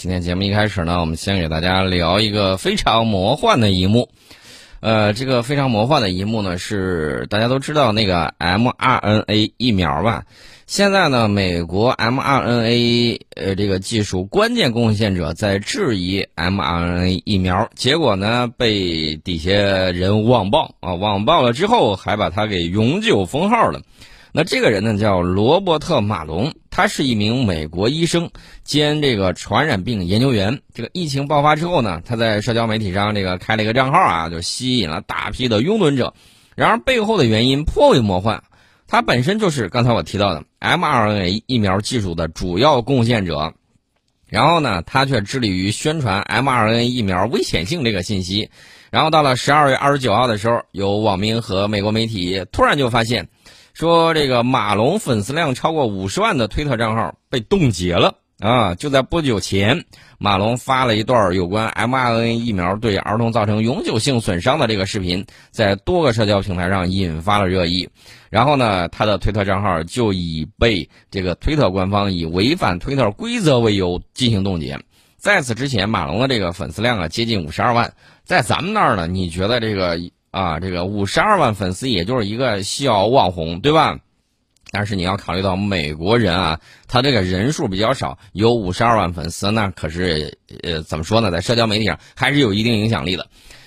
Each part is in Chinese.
今天节目一开始呢，我们先给大家聊一个非常魔幻的一幕。呃，这个非常魔幻的一幕呢，是大家都知道那个 mRNA 疫苗吧？现在呢，美国 mRNA 呃这个技术关键贡献者在质疑 mRNA 疫苗，结果呢被底下人网暴啊，网暴了之后还把他给永久封号了。那这个人呢叫罗伯特·马龙，他是一名美国医生兼这个传染病研究员。这个疫情爆发之后呢，他在社交媒体上这个开了一个账号啊，就吸引了大批的拥趸者。然而背后的原因颇为魔幻，他本身就是刚才我提到的 mRNA 疫苗技术的主要贡献者。然后呢，他却致力于宣传 mRNA 疫苗危险性这个信息。然后到了十二月二十九号的时候，有网民和美国媒体突然就发现。说这个马龙粉丝量超过五十万的推特账号被冻结了啊！就在不久前，马龙发了一段有关 mRNA 疫苗对儿童造成永久性损伤的这个视频，在多个社交平台上引发了热议。然后呢，他的推特账号就已被这个推特官方以违反推特规则为由进行冻结。在此之前，马龙的这个粉丝量啊接近五十二万，在咱们那儿呢，你觉得这个？啊，这个五十二万粉丝也就是一个小网红，对吧？但是你要考虑到美国人啊，他这个人数比较少，有五十二万粉丝，那可是呃，怎么说呢，在社交媒体上还是有一定影响力的。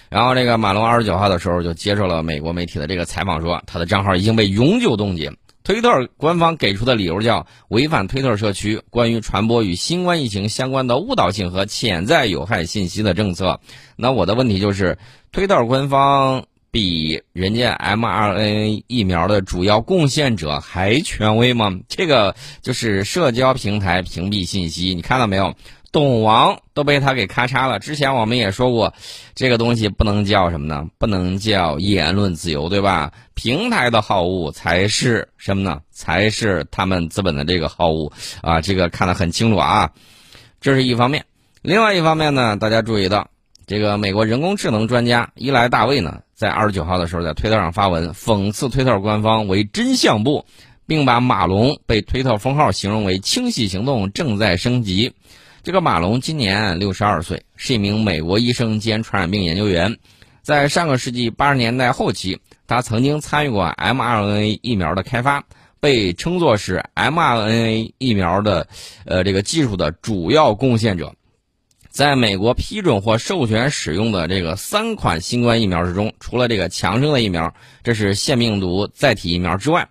然后这个马龙二十九号的时候就接受了美国媒体的这个采访，说他的账号已经被永久冻结。推特官方给出的理由叫违反推特社区关于传播与新冠疫情相关的误导性和潜在有害信息的政策。那我的问题就是，推特官方。比人家 mRNA 疫苗的主要贡献者还权威吗？这个就是社交平台屏蔽信息，你看到没有？董王都被他给咔嚓了。之前我们也说过，这个东西不能叫什么呢？不能叫言论自由，对吧？平台的好恶才是什么呢？才是他们资本的这个好恶啊！这个看得很清楚啊。这是一方面，另外一方面呢，大家注意到。这个美国人工智能专家伊莱大卫呢，在二十九号的时候在推特上发文讽刺推特官方为真相部，并把马龙被推特封号形容为清洗行动正在升级。这个马龙今年六十二岁，是一名美国医生兼传染病研究员。在上个世纪八十年代后期，他曾经参与过 mRNA 疫苗的开发，被称作是 mRNA 疫苗的呃这个技术的主要贡献者。在美国批准或授权使用的这个三款新冠疫苗之中，除了这个强生的疫苗，这是腺病毒载体疫苗之外，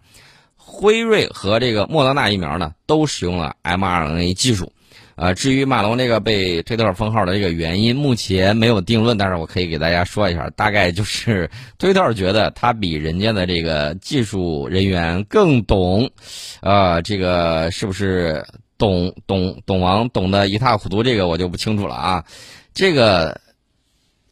辉瑞和这个莫德纳疫苗呢，都使用了 mRNA 技术。啊，至于马龙这个被推特封号的这个原因，目前没有定论，但是我可以给大家说一下，大概就是 推特觉得他比人家的这个技术人员更懂，啊，这个是不是？懂懂懂王懂得一塌糊涂，这个我就不清楚了啊。这个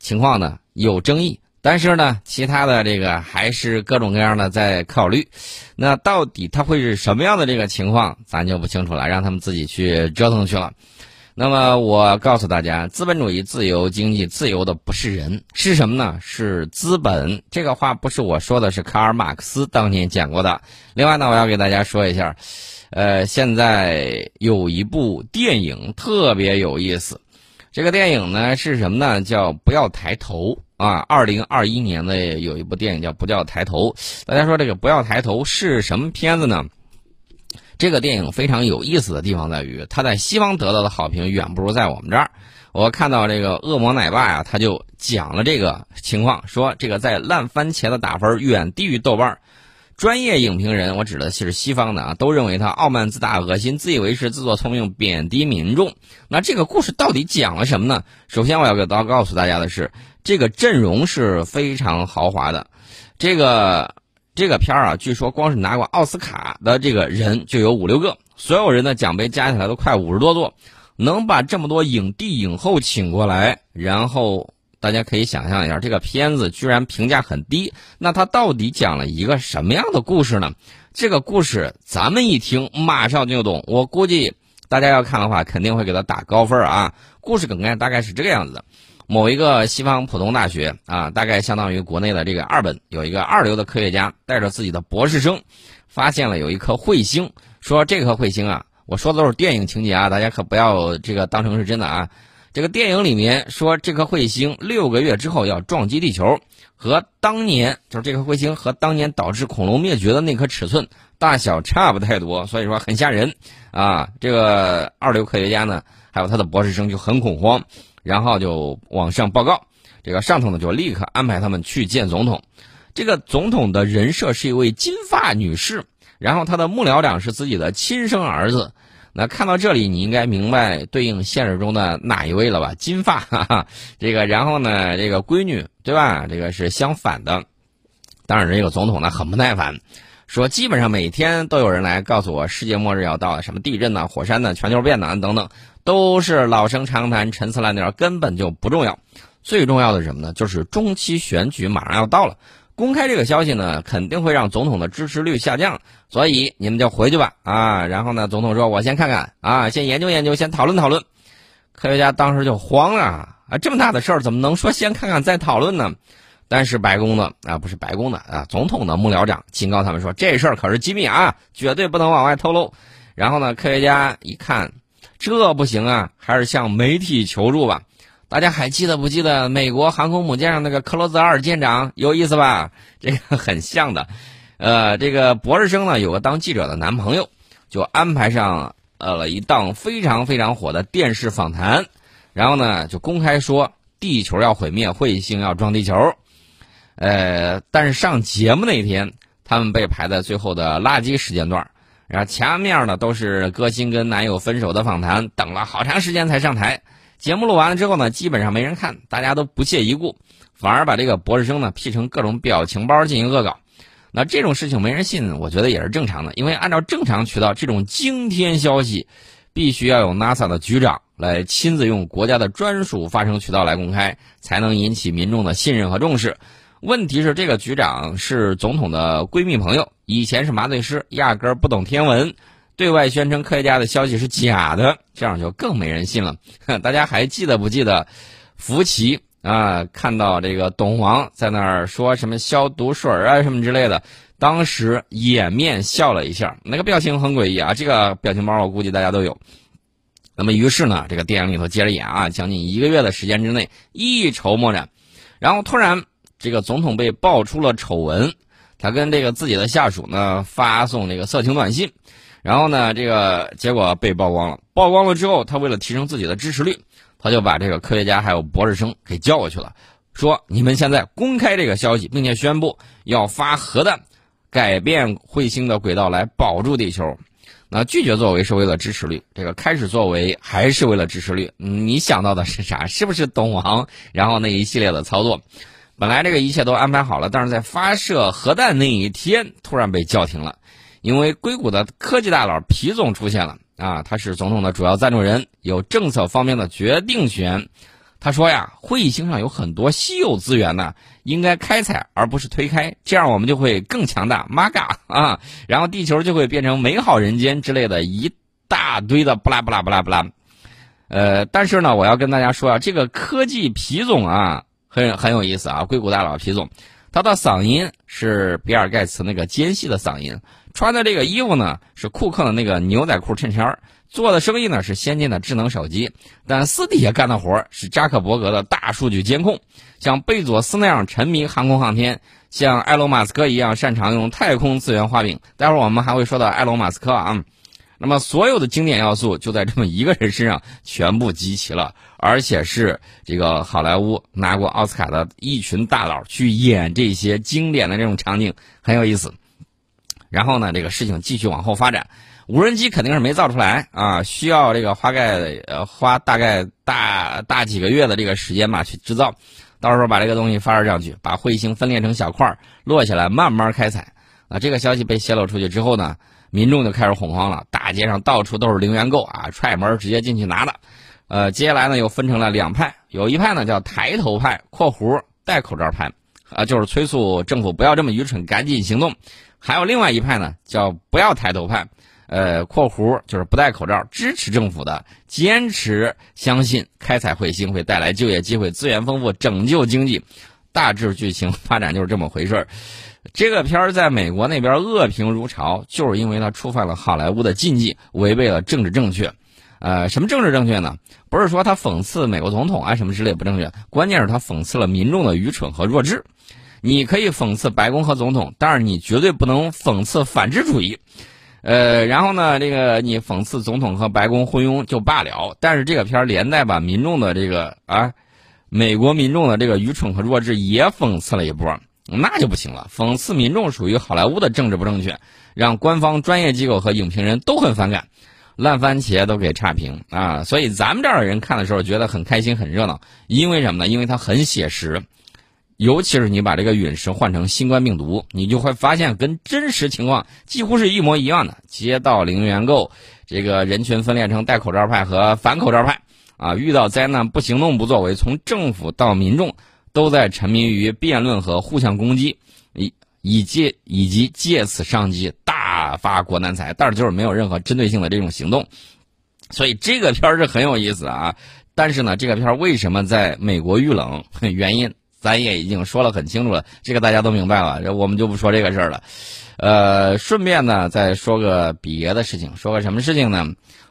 情况呢有争议，但是呢，其他的这个还是各种各样的在考虑。那到底他会是什么样的这个情况，咱就不清楚了，让他们自己去折腾去了。那么我告诉大家，资本主义自由经济自由的不是人，是什么呢？是资本。这个话不是我说的，是卡尔马克思当年讲过的。另外呢，我要给大家说一下。呃，现在有一部电影特别有意思，这个电影呢是什么呢？叫《不要抬头》啊！二零二一年的有一部电影叫《不要抬头》。大家说这个《不要抬头》是什么片子呢？这个电影非常有意思的地方在于，它在西方得到的好评远不如在我们这儿。我看到这个恶魔奶爸呀，他就讲了这个情况，说这个在烂番茄的打分远低于豆瓣。专业影评人，我指的是西方的啊，都认为他傲慢自大、恶心、自以为是、自作聪明、贬低民众。那这个故事到底讲了什么呢？首先，我要给大告诉大家的是，这个阵容是非常豪华的。这个这个片儿啊，据说光是拿过奥斯卡的这个人就有五六个，所有人的奖杯加起来都快五十多座，能把这么多影帝影后请过来，然后。大家可以想象一下，这个片子居然评价很低，那它到底讲了一个什么样的故事呢？这个故事咱们一听马上就懂，我估计大家要看的话肯定会给他打高分啊。故事梗概大概是这个样子的：某一个西方普通大学啊，大概相当于国内的这个二本，有一个二流的科学家带着自己的博士生，发现了有一颗彗星，说这颗彗星啊。我说的都是电影情节啊，大家可不要这个当成是真的啊。这个电影里面说，这颗彗星六个月之后要撞击地球，和当年就是这颗彗星和当年导致恐龙灭绝的那颗尺寸大小差不太多，所以说很吓人啊。这个二流科学家呢，还有他的博士生就很恐慌，然后就往上报告，这个上头呢就立刻安排他们去见总统。这个总统的人设是一位金发女士，然后他的幕僚长是自己的亲生儿子。那看到这里，你应该明白对应现实中的哪一位了吧？金发，哈哈，这个，然后呢，这个闺女，对吧？这个是相反的。当然，这个总统呢很不耐烦，说基本上每天都有人来告诉我世界末日要到了，什么地震呢、火山呢、全球变暖等等，都是老生常谈、陈词滥调，根本就不重要。最重要的是什么呢？就是中期选举马上要到了。公开这个消息呢，肯定会让总统的支持率下降，所以你们就回去吧啊！然后呢，总统说：“我先看看啊，先研究研究，先讨论讨论。”科学家当时就慌了啊！这么大的事儿怎么能说先看看再讨论呢？但是白宫的啊，不是白宫的啊，总统的幕僚长警告他们说：“这事儿可是机密啊，绝对不能往外透露。”然后呢，科学家一看，这不行啊，还是向媒体求助吧。大家还记得不记得美国航空母舰上那个克罗泽尔舰长有意思吧？这个很像的，呃，这个博士生呢有个当记者的男朋友，就安排上呃了一档非常非常火的电视访谈，然后呢就公开说地球要毁灭，彗星要撞地球，呃，但是上节目那天他们被排在最后的垃圾时间段，然后前面呢都是歌星跟男友分手的访谈，等了好长时间才上台。节目录完了之后呢，基本上没人看，大家都不屑一顾，反而把这个博士生呢 P 成各种表情包进行恶搞。那这种事情没人信，我觉得也是正常的，因为按照正常渠道，这种惊天消息必须要有 NASA 的局长来亲自用国家的专属发声渠道来公开，才能引起民众的信任和重视。问题是，这个局长是总统的闺蜜朋友，以前是麻醉师，压根儿不懂天文。对外宣称科学家的消息是假的，这样就更没人信了。大家还记得不记得，福奇啊，看到这个董王在那儿说什么消毒水啊什么之类的，当时掩面笑了一下，那个表情很诡异啊。这个表情包我估计大家都有。那么于是呢，这个电影里头接着演啊，将近一个月的时间之内一筹莫展，然后突然这个总统被爆出了丑闻，他跟这个自己的下属呢发送这个色情短信。然后呢，这个结果被曝光了。曝光了之后，他为了提升自己的支持率，他就把这个科学家还有博士生给叫过去了，说：“你们现在公开这个消息，并且宣布要发核弹，改变彗星的轨道来保住地球。”那拒绝作为是为了支持率，这个开始作为还是为了支持率。你想到的是啥？是不是懂王？然后那一系列的操作，本来这个一切都安排好了，但是在发射核弹那一天突然被叫停了。因为硅谷的科技大佬皮总出现了啊，他是总统的主要赞助人，有政策方面的决定权。他说呀，彗星上有很多稀有资源呢，应该开采而不是推开，这样我们就会更强大。妈嘎啊！然后地球就会变成美好人间之类的一大堆的不拉不拉不拉不拉。呃，但是呢，我要跟大家说啊，这个科技皮总啊，很很有意思啊，硅谷大佬皮总。他的嗓音是比尔盖茨那个尖细的嗓音，穿的这个衣服呢是库克的那个牛仔裤衬衫，做的生意呢是先进的智能手机，但私底下干的活是扎克伯格的大数据监控。像贝佐斯那样沉迷航空航天，像埃隆马斯克一样擅长用太空资源画饼。待会儿我们还会说到埃隆马斯克啊。那么所有的经典要素就在这么一个人身上全部集齐了，而且是这个好莱坞拿过奥斯卡的一群大佬去演这些经典的这种场景，很有意思。然后呢，这个事情继续往后发展，无人机肯定是没造出来啊，需要这个花概呃花大概大大几个月的这个时间吧去制造，到时候把这个东西发射上去，把彗星分裂成小块落下来，慢慢开采。啊，这个消息被泄露出去之后呢？民众就开始恐慌了，大街上到处都是零元购啊，踹门直接进去拿的。呃，接下来呢又分成了两派，有一派呢叫抬头派（括弧戴口罩派），啊，就是催促政府不要这么愚蠢，赶紧行动；还有另外一派呢叫不要抬头派，呃（括弧就是不戴口罩，支持政府的，坚持相信开采彗星会带来就业机会、资源丰富、拯救经济）。大致剧情发展就是这么回事儿。这个片儿在美国那边恶评如潮，就是因为它触犯了好莱坞的禁忌，违背了政治正确。呃，什么政治正确呢？不是说他讽刺美国总统啊什么之类不正确，关键是他讽刺了民众的愚蠢和弱智。你可以讽刺白宫和总统，但是你绝对不能讽刺反智主义。呃，然后呢，这个你讽刺总统和白宫昏庸就罢了，但是这个片儿连带把民众的这个啊，美国民众的这个愚蠢和弱智也讽刺了一波。那就不行了，讽刺民众属于好莱坞的政治不正确，让官方、专业机构和影评人都很反感，烂番茄都给差评啊！所以咱们这儿的人看的时候觉得很开心、很热闹，因为什么呢？因为它很写实，尤其是你把这个陨石换成新冠病毒，你就会发现跟真实情况几乎是一模一样的。街道零元购，这个人群分裂成戴口罩派和反口罩派啊！遇到灾难不行动不作为，从政府到民众。都在沉迷于辩论和互相攻击，以及以及借此商机大发国难财，但是就是没有任何针对性的这种行动，所以这个片儿是很有意思啊。但是呢，这个片儿为什么在美国遇冷？原因咱也已经说了很清楚了，这个大家都明白了，我们就不说这个事儿了。呃，顺便呢再说个别的事情，说个什么事情呢？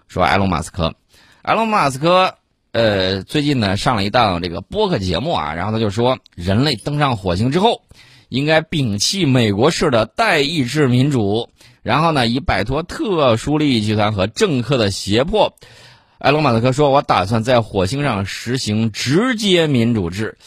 说埃隆·马斯克，埃隆·马斯克。呃，最近呢上了一档这个播客节目啊，然后他就说，人类登上火星之后，应该摒弃美国式的代议制民主，然后呢以摆脱特殊利益集团和政客的胁迫。埃隆·马斯克说：“我打算在火星上实行直接民主制。”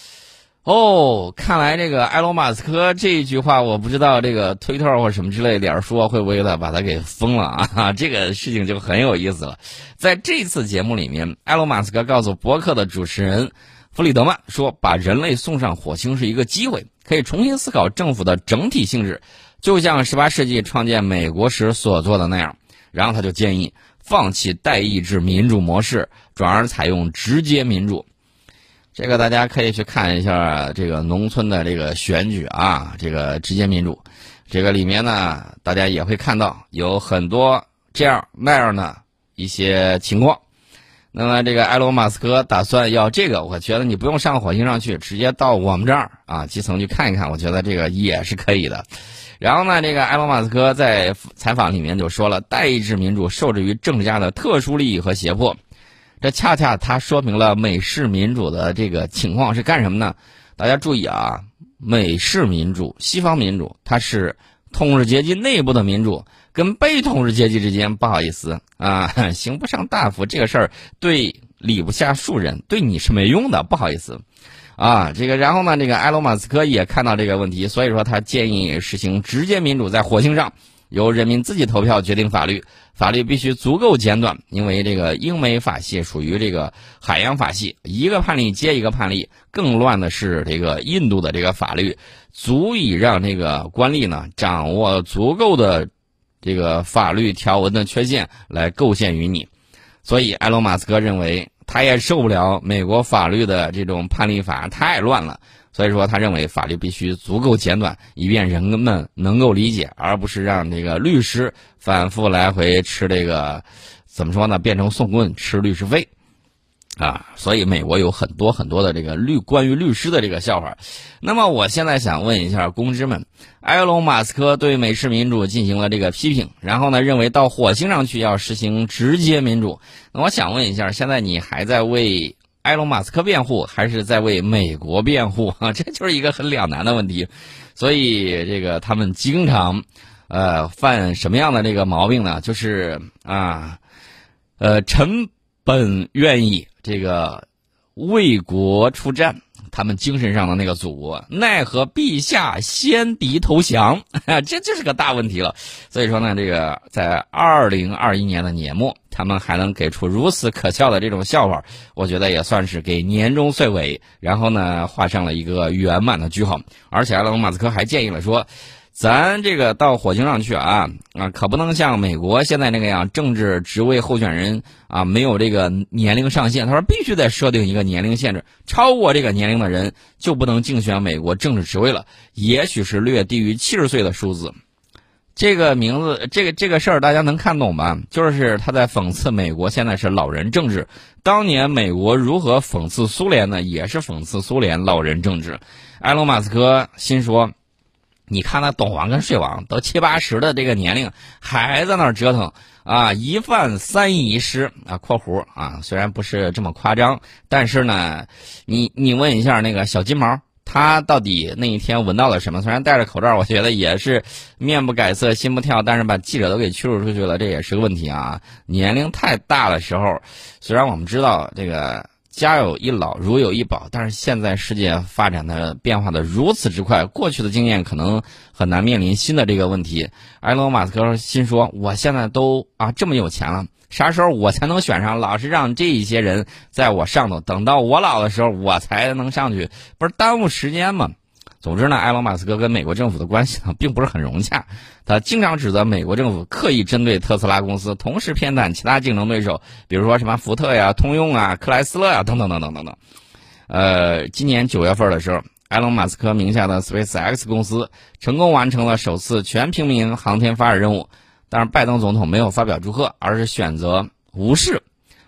哦，看来这个埃隆·马斯克这一句话，我不知道这个推特或什么之类点说会不会的把他给封了啊？这个事情就很有意思了。在这次节目里面，埃隆·马斯克告诉博客的主持人弗里德曼说：“把人类送上火星是一个机会，可以重新思考政府的整体性质，就像18世纪创建美国时所做的那样。”然后他就建议放弃代议制民主模式，转而采用直接民主。这个大家可以去看一下这个农村的这个选举啊，这个直接民主，这个里面呢，大家也会看到有很多这样那样的一些情况。那么这个埃隆·马斯克打算要这个，我觉得你不用上火星上去，直接到我们这儿啊基层去看一看，我觉得这个也是可以的。然后呢，这个埃隆·马斯克在采访里面就说了，代议制民主受制于政治家的特殊利益和胁迫。这恰恰它说明了美式民主的这个情况是干什么呢？大家注意啊，美式民主、西方民主，它是统治阶级内部的民主，跟被统治阶级之间，不好意思啊，行不上大夫这个事儿，对理不下庶人，对你是没用的，不好意思，啊，这个然后呢，这个埃隆·马斯克也看到这个问题，所以说他建议实行直接民主，在火星上。由人民自己投票决定法律，法律必须足够简短，因为这个英美法系属于这个海洋法系，一个判例接一个判例。更乱的是这个印度的这个法律，足以让这个官吏呢掌握足够的这个法律条文的缺陷来构陷于你。所以，埃隆·马斯克认为他也受不了美国法律的这种判例法太乱了。所以说，他认为法律必须足够简短，以便人们能够理解，而不是让这个律师反复来回吃这个，怎么说呢？变成送棍吃律师费，啊！所以美国有很多很多的这个律关于律师的这个笑话。那么，我现在想问一下公知们，埃隆·马斯克对美式民主进行了这个批评，然后呢，认为到火星上去要实行直接民主。那我想问一下，现在你还在为？埃隆·马斯克辩护还是在为美国辩护啊？这就是一个很两难的问题，所以这个他们经常，呃，犯什么样的这个毛病呢？就是啊，呃，臣本愿意这个为国出战。他们精神上的那个祖国，奈何陛下先敌投降，这就是个大问题了。所以说呢，这个在二零二一年的年末，他们还能给出如此可笑的这种笑话，我觉得也算是给年终岁尾，然后呢画上了一个圆满的句号。而且埃隆·马斯克还建议了说。咱这个到火星上去啊啊，可不能像美国现在那个样，政治职位候选人啊没有这个年龄上限。他说必须得设定一个年龄限制，超过这个年龄的人就不能竞选美国政治职位了。也许是略低于七十岁的数字。这个名字，这个这个事儿，大家能看懂吧？就是他在讽刺美国现在是老人政治。当年美国如何讽刺苏联呢？也是讽刺苏联老人政治。埃隆·马斯克心说：“你看那懂王跟睡王都七八十的这个年龄，还在那儿折腾啊！一犯三遗失啊，括弧啊，虽然不是这么夸张，但是呢，你你问一下那个小金毛。”他到底那一天闻到了什么？虽然戴着口罩，我觉得也是面不改色心不跳，但是把记者都给驱逐出去了，这也是个问题啊！年龄太大的时候，虽然我们知道这个家有一老如有一宝，但是现在世界发展的变化的如此之快，过去的经验可能很难面临新的这个问题。埃隆·马斯克心说：“我现在都啊这么有钱了。”啥时候我才能选上？老是让这一些人在我上头，等到我老的时候，我才能上去，不是耽误时间吗？总之呢，埃隆·马斯克跟美国政府的关系呢，并不是很融洽。他经常指责美国政府刻意针对特斯拉公司，同时偏袒其他竞争对手，比如说什么福特呀、通用啊、克莱斯勒呀等等等等等等。呃，今年九月份的时候，埃隆·马斯克名下的 SpaceX 公司成功完成了首次全平民航天发射任务。但是拜登总统没有发表祝贺，而是选择无视，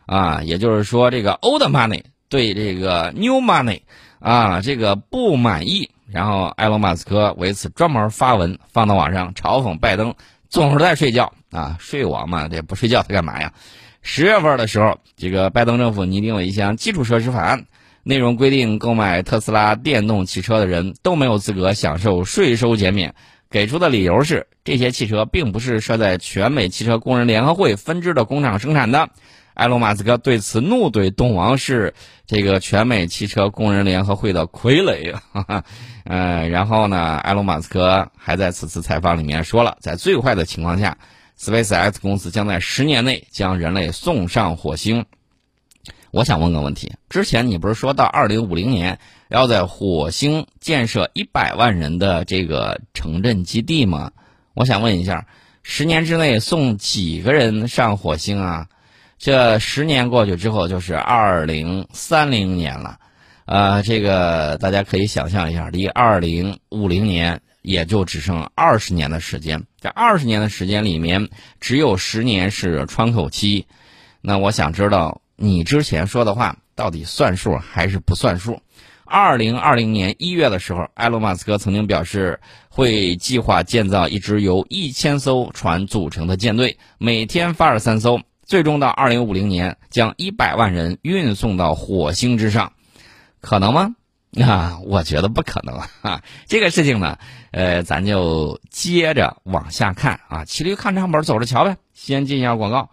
啊，也就是说，这个 old money 对这个 new money，啊，这个不满意。然后埃隆·马斯克为此专门发文放到网上嘲讽拜登总是在睡觉啊，睡王嘛，这不睡觉他干嘛呀？十月份的时候，这个拜登政府拟定了一项基础设施法案，内容规定购买特斯拉电动汽车的人都没有资格享受税收减免。给出的理由是，这些汽车并不是设在全美汽车工人联合会分支的工厂生产的。埃隆·马斯克对此怒怼动王是这个全美汽车工人联合会的傀儡。呃，然后呢，埃隆·马斯克还在此次采访里面说了，在最坏的情况下，SpaceX 公司将在十年内将人类送上火星。我想问个问题，之前你不是说到二零五零年？要在火星建设一百万人的这个城镇基地吗？我想问一下，十年之内送几个人上火星啊？这十年过去之后就是二零三零年了，呃，这个大家可以想象一下，离二零五零年也就只剩二十年的时间。这二十年的时间里面，只有十年是窗口期。那我想知道，你之前说的话到底算数还是不算数？二零二零年一月的时候，埃隆·马斯克曾经表示会计划建造一支由一千艘船组成的舰队，每天发射三艘，最终到二零五零年将一百万人运送到火星之上，可能吗？啊，我觉得不可能啊！这个事情呢，呃，咱就接着往下看啊，骑驴看唱本，走着瞧呗。先进一下广告。